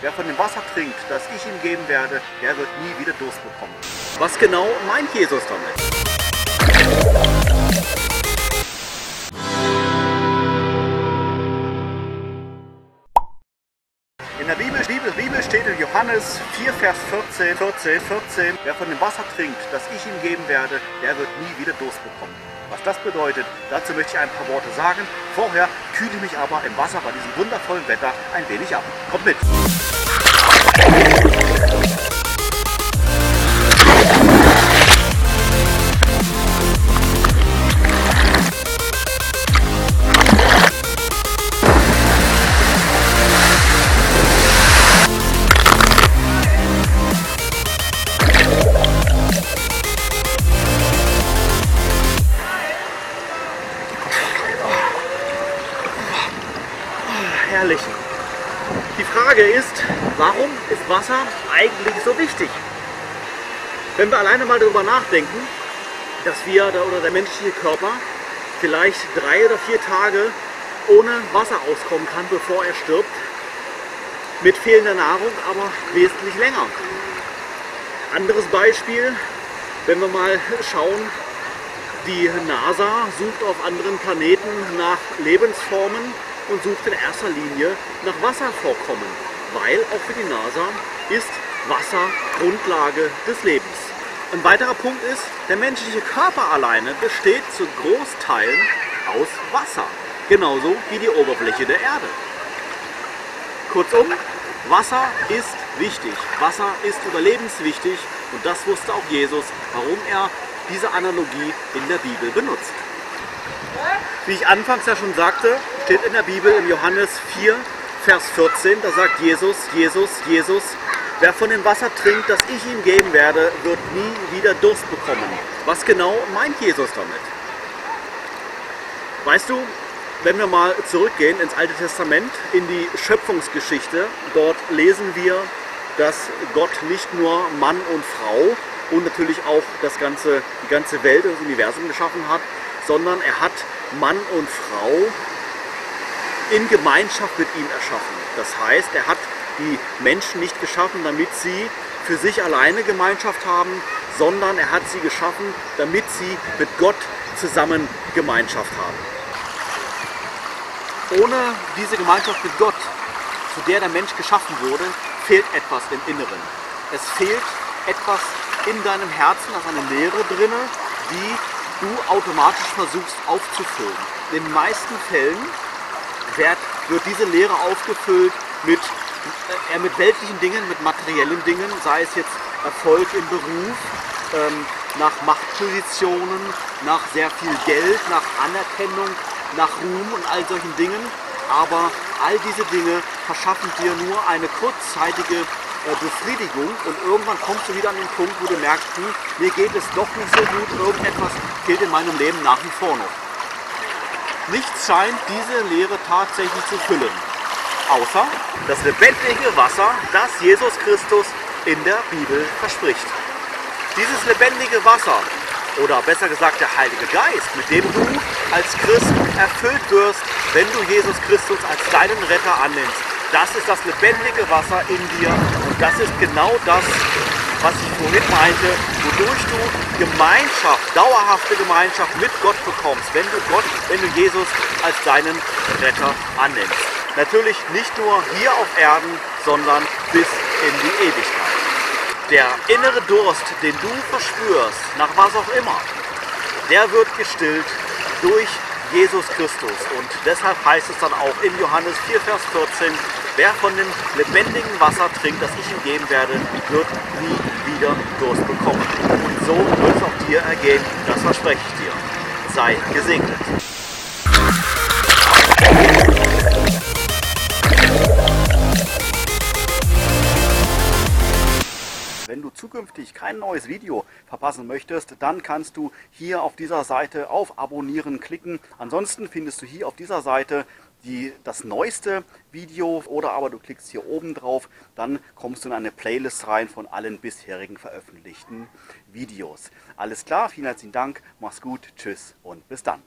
Wer von dem Wasser trinkt, das ich ihm geben werde, der wird nie wieder Durst bekommen. Was genau meint Jesus damit? Johannes 4, Vers 14, 14, 14, wer von dem Wasser trinkt, das ich ihm geben werde, der wird nie wieder Durst bekommen. Was das bedeutet, dazu möchte ich ein paar Worte sagen. Vorher kühle ich mich aber im Wasser bei diesem wundervollen Wetter ein wenig ab. Kommt mit! Herrlich. Die Frage ist, warum ist Wasser eigentlich so wichtig? Wenn wir alleine mal darüber nachdenken, dass wir oder der menschliche Körper vielleicht drei oder vier Tage ohne Wasser auskommen kann, bevor er stirbt, mit fehlender Nahrung aber wesentlich länger. Anderes Beispiel, wenn wir mal schauen, die NASA sucht auf anderen Planeten nach Lebensformen, und sucht in erster Linie nach Wasservorkommen, weil auch für die NASA ist Wasser Grundlage des Lebens. Ein weiterer Punkt ist, der menschliche Körper alleine besteht zu Großteilen aus Wasser, genauso wie die Oberfläche der Erde. Kurzum, Wasser ist wichtig, Wasser ist überlebenswichtig und das wusste auch Jesus, warum er diese Analogie in der Bibel benutzt. Wie ich anfangs ja schon sagte, steht in der Bibel im Johannes 4, Vers 14, da sagt Jesus, Jesus, Jesus, wer von dem Wasser trinkt, das ich ihm geben werde, wird nie wieder Durst bekommen. Was genau meint Jesus damit? Weißt du, wenn wir mal zurückgehen ins Alte Testament, in die Schöpfungsgeschichte, dort lesen wir, dass Gott nicht nur Mann und Frau und natürlich auch das ganze, die ganze Welt, das Universum geschaffen hat, sondern er hat Mann und Frau in Gemeinschaft mit ihm erschaffen. Das heißt, er hat die Menschen nicht geschaffen, damit sie für sich alleine Gemeinschaft haben, sondern er hat sie geschaffen, damit sie mit Gott zusammen Gemeinschaft haben. Ohne diese Gemeinschaft mit Gott, zu der der Mensch geschaffen wurde, fehlt etwas im Inneren. Es fehlt etwas in deinem Herzen, da ist eine Leere drinne, die du automatisch versuchst aufzufüllen. In den meisten Fällen wird, wird diese Leere aufgefüllt mit, äh, mit weltlichen Dingen, mit materiellen Dingen, sei es jetzt Erfolg im Beruf, ähm, nach Machtpositionen, nach sehr viel Geld, nach Anerkennung, nach Ruhm und all solchen Dingen. Aber all diese Dinge verschaffen dir nur eine kurzzeitige Befriedigung und irgendwann kommst du wieder an den Punkt, wo du merkst, hm, mir geht es doch nicht so gut, irgendetwas fehlt in meinem Leben nach wie vor noch. Nichts scheint diese Lehre tatsächlich zu füllen, außer das lebendige Wasser, das Jesus Christus in der Bibel verspricht. Dieses lebendige Wasser, oder besser gesagt der Heilige Geist, mit dem du als Christ erfüllt wirst, wenn du Jesus Christus als deinen Retter annimmst, das ist das lebendige Wasser in dir das ist genau das, was ich vorhin meinte, wodurch du Gemeinschaft, dauerhafte Gemeinschaft mit Gott bekommst, wenn du Gott, wenn du Jesus als deinen Retter annimmst. Natürlich nicht nur hier auf Erden, sondern bis in die Ewigkeit. Der innere Durst, den du verspürst, nach was auch immer, der wird gestillt durch Jesus Christus. Und deshalb heißt es dann auch in Johannes 4, Vers 14, wer von dem lebendigen Wasser trinkt, das ich ihm geben werde, wird nie wieder Durst bekommen. Und so wird es auch dir ergehen, das verspreche ich dir. Sei gesegnet. Zukünftig kein neues Video verpassen möchtest, dann kannst du hier auf dieser Seite auf Abonnieren klicken. Ansonsten findest du hier auf dieser Seite die, das neueste Video oder aber du klickst hier oben drauf, dann kommst du in eine Playlist rein von allen bisherigen veröffentlichten Videos. Alles klar, vielen herzlichen Dank, mach's gut, tschüss und bis dann.